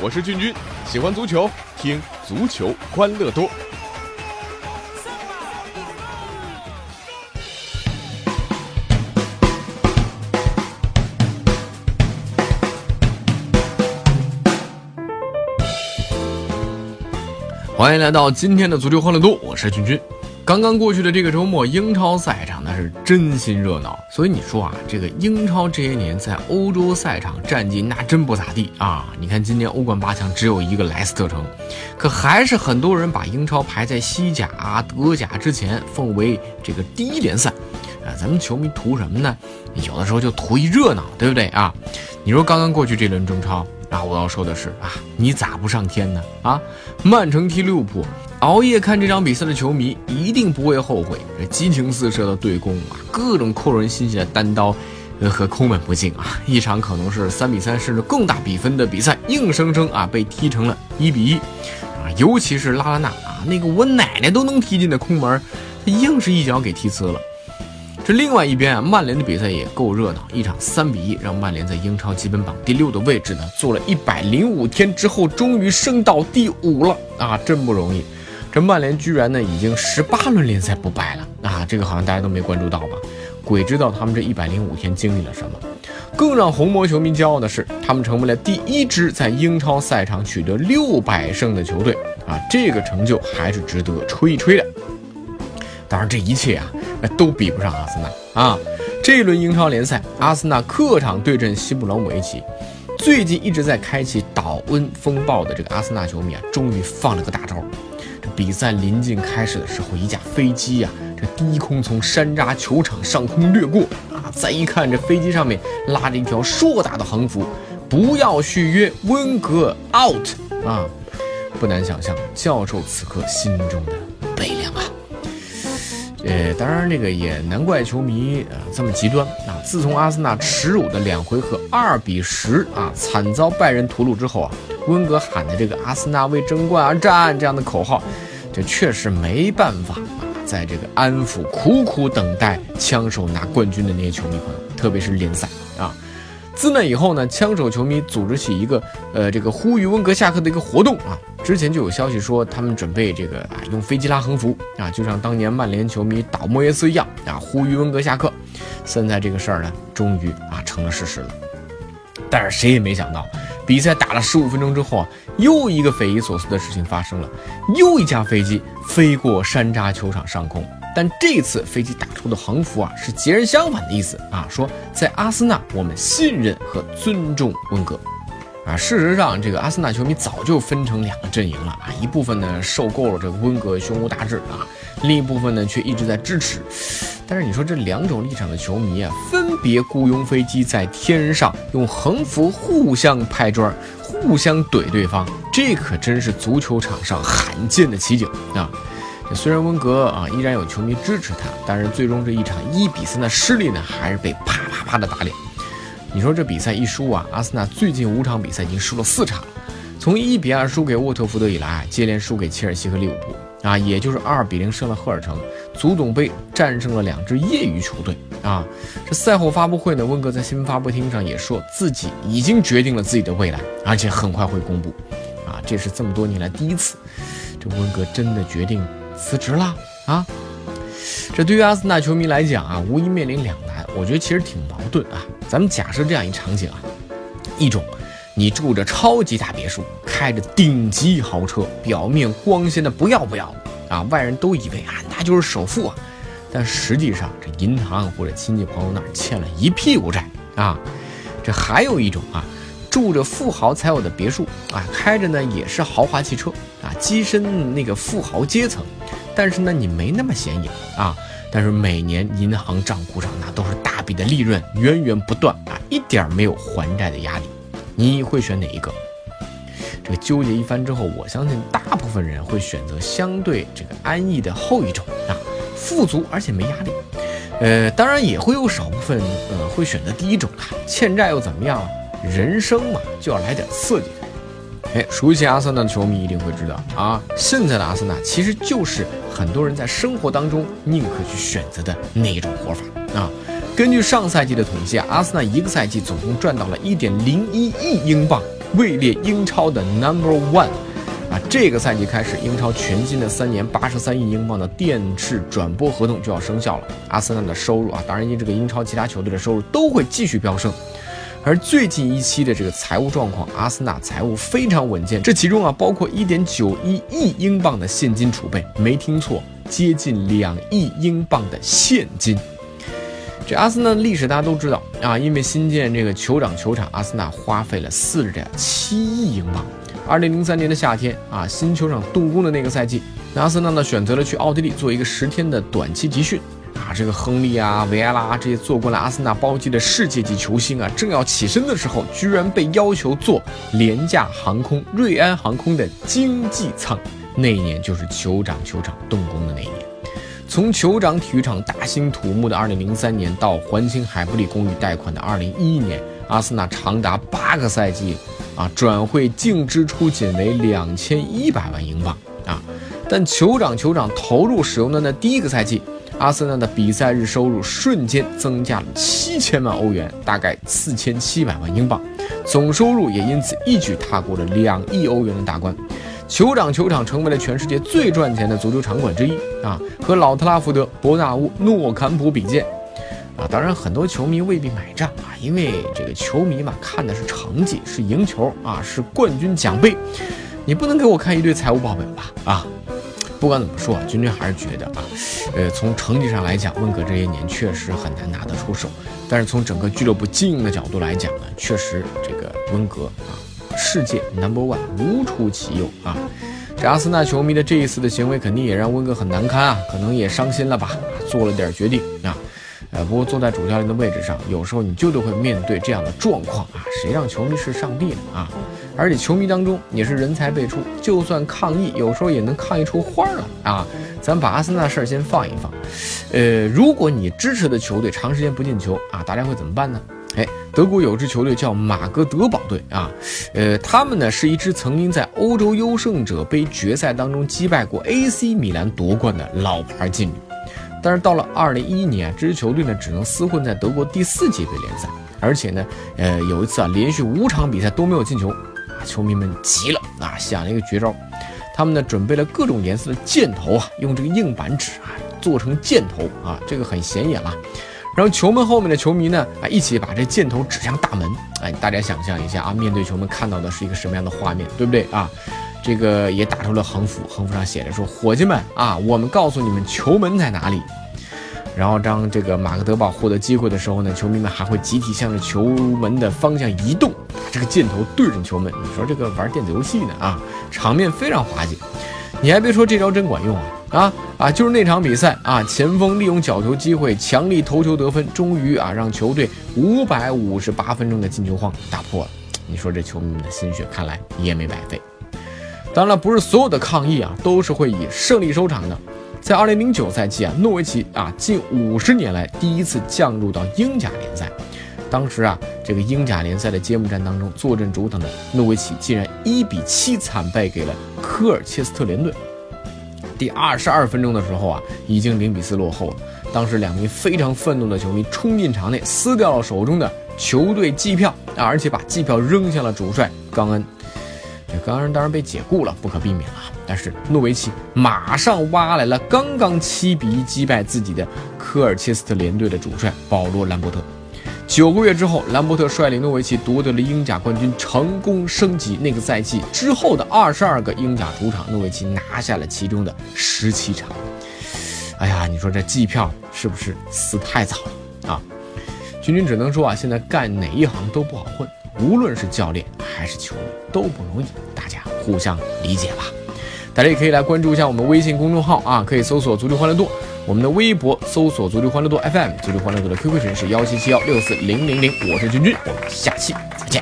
我是俊君，喜欢足球，听足球欢乐多。欢迎来到今天的足球欢乐多，我是君君。刚刚过去的这个周末，英超赛场那是真心热闹。所以你说啊，这个英超这些年在欧洲赛场战绩那真不咋地啊。你看今年欧冠八强只有一个莱斯特城，可还是很多人把英超排在西甲、德甲之前，奉为这个第一联赛。啊，咱们球迷图什么呢？有的时候就图一热闹，对不对啊？你说刚刚过去这轮中超。啊，我要说的是啊，你咋不上天呢？啊，曼城踢利物浦，熬夜看这场比赛的球迷一定不会后悔。这激情四射的对攻啊，各种扣人心弦的单刀，呃，和空门不进啊，一场可能是三比三甚至更大比分的比赛，硬生生啊被踢成了一比一。啊，尤其是拉拉纳啊，那个我奶奶都能踢进的空门，他硬是一脚给踢呲了。这另外一边啊，曼联的比赛也够热闹，一场三比一，让曼联在英超积分榜第六的位置呢，做了一百零五天之后，终于升到第五了啊，真不容易。曼联居然呢，已经十八轮联赛不败了啊，这个好像大家都没关注到吧？鬼知道他们这一百零五天经历了什么。更让红魔球迷骄傲的是，他们成为了第一支在英超赛场取得六百胜的球队啊，这个成就还是值得吹一吹的。当然，这一切啊。都比不上阿森纳啊！这一轮英超联赛，阿森纳客场对阵西布朗姆维奇。最近一直在开启倒恩风暴的这个阿森纳球迷啊，终于放了个大招。比赛临近开始的时候，一架飞机呀，这低空从山楂球场上空掠过啊！再一看，这飞机上面拉着一条硕大的横幅：“不要续约，温格 out 啊！”不难想象，教授此刻心中的悲凉啊！呃，当然，这个也难怪球迷啊这么极端啊！自从阿森纳耻辱的两回合二比十啊惨遭拜仁屠戮之后啊，温格喊的这个“阿森纳为争冠而战”这样的口号，这确实没办法啊，在这个安抚苦苦等待枪手拿冠军的那些球迷朋友，特别是联赛啊。自那以后呢，枪手球迷组织起一个呃这个呼吁温格下课的一个活动啊。之前就有消息说，他们准备这个啊，用飞机拉横幅啊，就像当年曼联球迷倒莫耶斯一样啊，呼吁温格下课。现在这个事儿呢，终于啊成了事实了。但是谁也没想到，比赛打了十五分钟之后啊，又一个匪夷所思的事情发生了，又一架飞机飞过山楂球场上空。但这次飞机打出的横幅啊，是截然相反的意思啊，说在阿森纳，我们信任和尊重温格。啊，事实上，这个阿森纳球迷早就分成两个阵营了啊，一部分呢受够了这个温格胸无大志啊，另一部分呢却一直在支持。但是你说这两种立场的球迷啊，分别雇佣飞机在天上用横幅互相拍砖，互相怼对方，这可真是足球场上罕见的奇景啊！虽然温格啊依然有球迷支持他，但是最终这一场一比三的失利呢，还是被啪啪啪的打脸。你说这比赛一输啊，阿森纳最近五场比赛已经输了四场。从一比二输给沃特福德以来，接连输给切尔西和利物浦啊，也就是二比零胜了赫尔城，足总杯战胜了两支业余球队啊。这赛后发布会呢，温格在新闻发布厅上也说自己已经决定了自己的未来，而且很快会公布啊。这是这么多年来第一次，这温格真的决定辞职了啊。这对于阿森纳球迷来讲啊，无疑面临两难。我觉得其实挺矛盾啊。咱们假设这样一场景啊，一种，你住着超级大别墅，开着顶级豪车，表面光鲜的不要不要啊，外人都以为啊那就是首富啊，但实际上这银行或者亲戚朋友那儿欠了一屁股债啊。这还有一种啊，住着富豪才有的别墅啊，开着呢也是豪华汽车啊，跻身那个富豪阶层。但是呢，你没那么显眼啊。但是每年银行账户上那都是大笔的利润，源源不断啊，一点没有还债的压力。你会选哪一个？这个纠结一番之后，我相信大部分人会选择相对这个安逸的后一种啊，富足而且没压力。呃，当然也会有少部分呃会选择第一种啊，欠债又怎么样？人生嘛，就要来点刺激。哎，熟悉阿森纳的球迷一定会知道啊，现在的阿森纳其实就是很多人在生活当中宁可去选择的那一种活法啊。根据上赛季的统计啊，阿森纳一个赛季总共赚到了一点零一亿英镑，位列英超的 Number One。啊，这个赛季开始，英超全新的三年八十三亿英镑的电视转播合同就要生效了。阿森纳的收入啊，当然因这个英超其他球队的收入都会继续飙升。而最近一期的这个财务状况，阿森纳财务非常稳健，这其中啊包括一点九一亿英镑的现金储备，没听错，接近两亿英镑的现金。这阿森纳的历史大家都知道啊，因为新建这个酋长球场，阿森纳花费了四十点七亿英镑。二零零三年的夏天啊，新球场动工的那个赛季，阿森纳呢选择了去奥地利做一个十天的短期集训啊。这个亨利啊、维埃拉这些做过了阿森纳包机的世界级球星啊，正要起身的时候，居然被要求坐廉价航空瑞安航空的经济舱。那一年就是酋长球场动工的那一年。从酋长体育场大兴土木的二零零三年到还清海布里公寓贷款的二零一一年，阿森纳长达八个赛季。啊，转会净支出仅为两千一百万英镑啊！但酋长酋长投入使用的那第一个赛季，阿森纳的比赛日收入瞬间增加了七千万欧元，大概四千七百万英镑，总收入也因此一举踏过了两亿欧元的大关。酋长球场成为了全世界最赚钱的足球场馆之一啊，和老特拉福德、伯纳乌、诺坎普比肩。啊，当然很多球迷未必买账啊，因为这个球迷嘛，看的是成绩，是赢球啊，是冠军奖杯，你不能给我看一堆财务报表吧？啊，不管怎么说啊，君君还是觉得啊，呃，从成绩上来讲，温格这些年确实很难拿得出手，但是从整个俱乐部经营的角度来讲呢，确实这个温格啊，世界 number one 无出其右啊。这阿森纳球迷的这一次的行为，肯定也让温格很难堪啊，可能也伤心了吧，做了点决定啊。呃，不过坐在主教练的位置上，有时候你就得会面对这样的状况啊！谁让球迷是上帝呢啊？而且球迷当中也是人才辈出，就算抗议，有时候也能抗议出花来啊！咱把阿森纳事儿先放一放。呃，如果你支持的球队长时间不进球啊，大家会怎么办呢？德国有支球队叫马格德堡队啊，呃，他们呢是一支曾经在欧洲优胜者杯决赛当中击败过 AC 米兰夺冠的老牌劲旅。但是到了二零一一年，这支球队呢只能厮混在德国第四级别联赛，而且呢，呃，有一次啊，连续五场比赛都没有进球，啊，球迷们急了啊，想了一个绝招，他们呢准备了各种颜色的箭头啊，用这个硬板纸啊做成箭头啊，这个很显眼了。然后球门后面的球迷呢啊一起把这箭头指向大门，哎，大家想象一下啊，面对球门看到的是一个什么样的画面，对不对啊？这个也打出了横幅，横幅上写着说：“伙计们啊，我们告诉你们球门在哪里。”然后当这个马克德堡获得机会的时候呢，球迷们还会集体向着球门的方向移动，把这个箭头对准球门。你说这个玩电子游戏呢啊，场面非常滑稽。你还别说，这招真管用啊啊啊！就是那场比赛啊，前锋利用角球机会强力头球得分，终于啊让球队五百五十八分钟的进球荒打破了。你说这球迷们的心血看来也没白费。当然了，不是所有的抗议啊都是会以胜利收场的。在二零零九赛季啊，诺维奇啊近五十年来第一次降入到英甲联赛。当时啊，这个英甲联赛的揭幕战当中，坐镇主场的诺维奇竟然一比七惨败给了科尔切斯特联队。第二十二分钟的时候啊，已经零比四落后了。当时两名非常愤怒的球迷冲进场内，撕掉了手中的球队季票，而且把季票扔向了主帅冈恩。这冈恩当然被解雇了，不可避免了。但是诺维奇马上挖来了刚刚七比一击败自己的科尔切斯特联队的主帅保罗·兰伯特。九个月之后，兰伯特率领诺维奇夺得了英甲冠军，成功升级。那个赛季之后的二十二个英甲主场，诺维奇拿下了其中的十七场。哎呀，你说这季票是不是死太早了啊？君君只能说啊，现在干哪一行都不好混。无论是教练还是球迷都不容易，大家互相理解吧。大家也可以来关注一下我们微信公众号啊，可以搜索“足球欢乐多”，我们的微博搜索“足球欢乐多 FM”，足球欢乐多的 QQ 群是幺七七幺六四零零零。我是君君，我们下期再见。